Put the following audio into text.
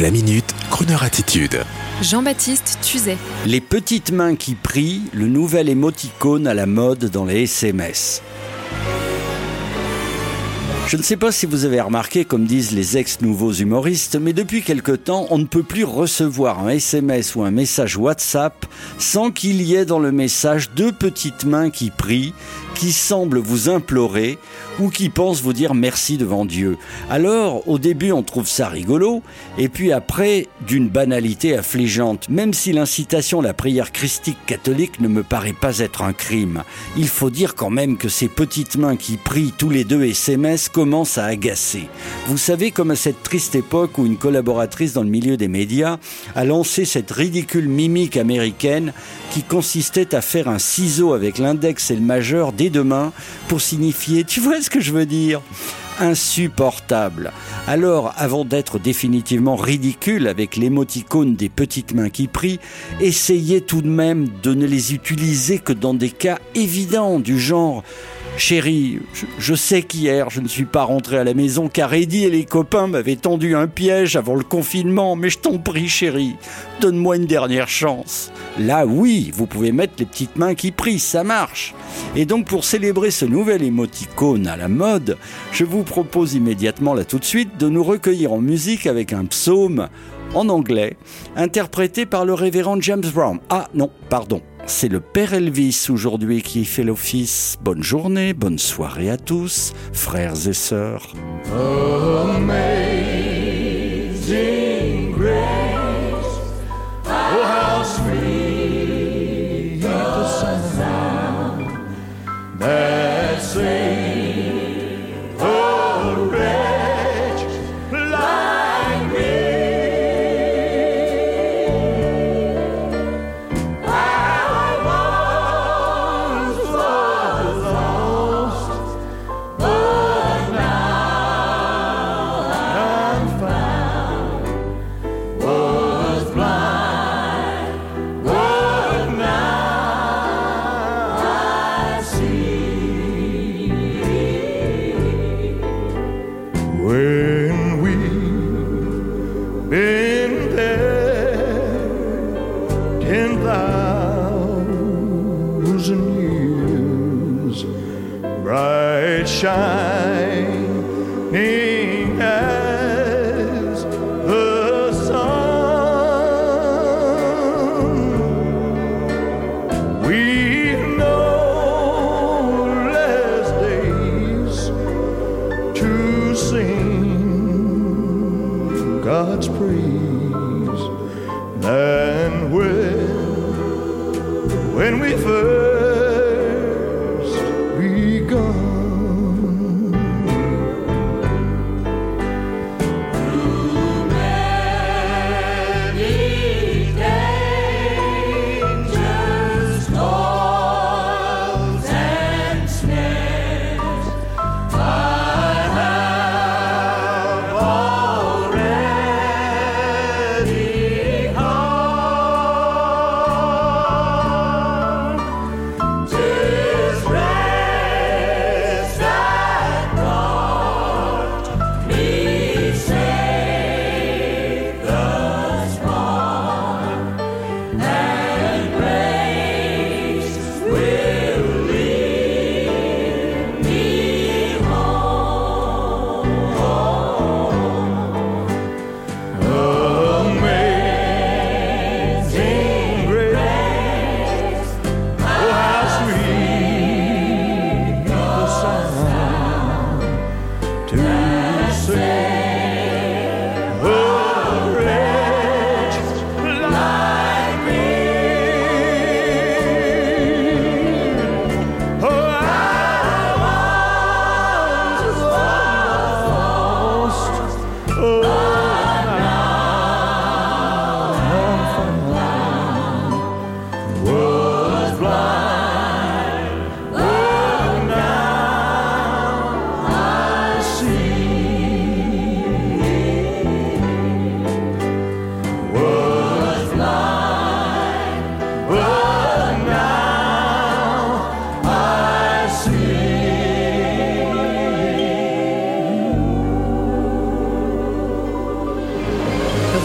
La minute, Kroneur attitude. Jean-Baptiste Tuzet. Les petites mains qui prient, le nouvel émoticône à la mode dans les SMS. Je ne sais pas si vous avez remarqué, comme disent les ex-nouveaux humoristes, mais depuis quelque temps, on ne peut plus recevoir un SMS ou un message WhatsApp sans qu'il y ait dans le message deux petites mains qui prient, qui semblent vous implorer ou qui pensent vous dire merci devant Dieu. Alors, au début, on trouve ça rigolo, et puis après, d'une banalité affligeante, même si l'incitation à la prière christique catholique ne me paraît pas être un crime. Il faut dire quand même que ces petites mains qui prient tous les deux SMS commence à agacer. Vous savez, comme à cette triste époque où une collaboratrice dans le milieu des médias a lancé cette ridicule mimique américaine qui consistait à faire un ciseau avec l'index et le majeur des deux mains pour signifier, tu vois ce que je veux dire insupportable. Alors, avant d'être définitivement ridicule avec l'émoticône des petites mains qui prient, essayez tout de même de ne les utiliser que dans des cas évidents du genre Chérie, je, sais qu'hier je ne suis pas rentré à la maison car Eddie et les copains m'avaient tendu un piège avant le confinement, mais je t'en prie chérie, donne-moi une dernière chance. Là oui, vous pouvez mettre les petites mains qui prient, ça marche. Et donc pour célébrer ce nouvel émoticône à la mode, je vous propose immédiatement là tout de suite de nous recueillir en musique avec un psaume en anglais, interprété par le révérend James Brown. Ah non, pardon, c'est le Père Elvis aujourd'hui qui fait l'office. Bonne journée, bonne soirée à tous, frères et sœurs. Shining as the sun. We know less days to sing God's praise than when when we first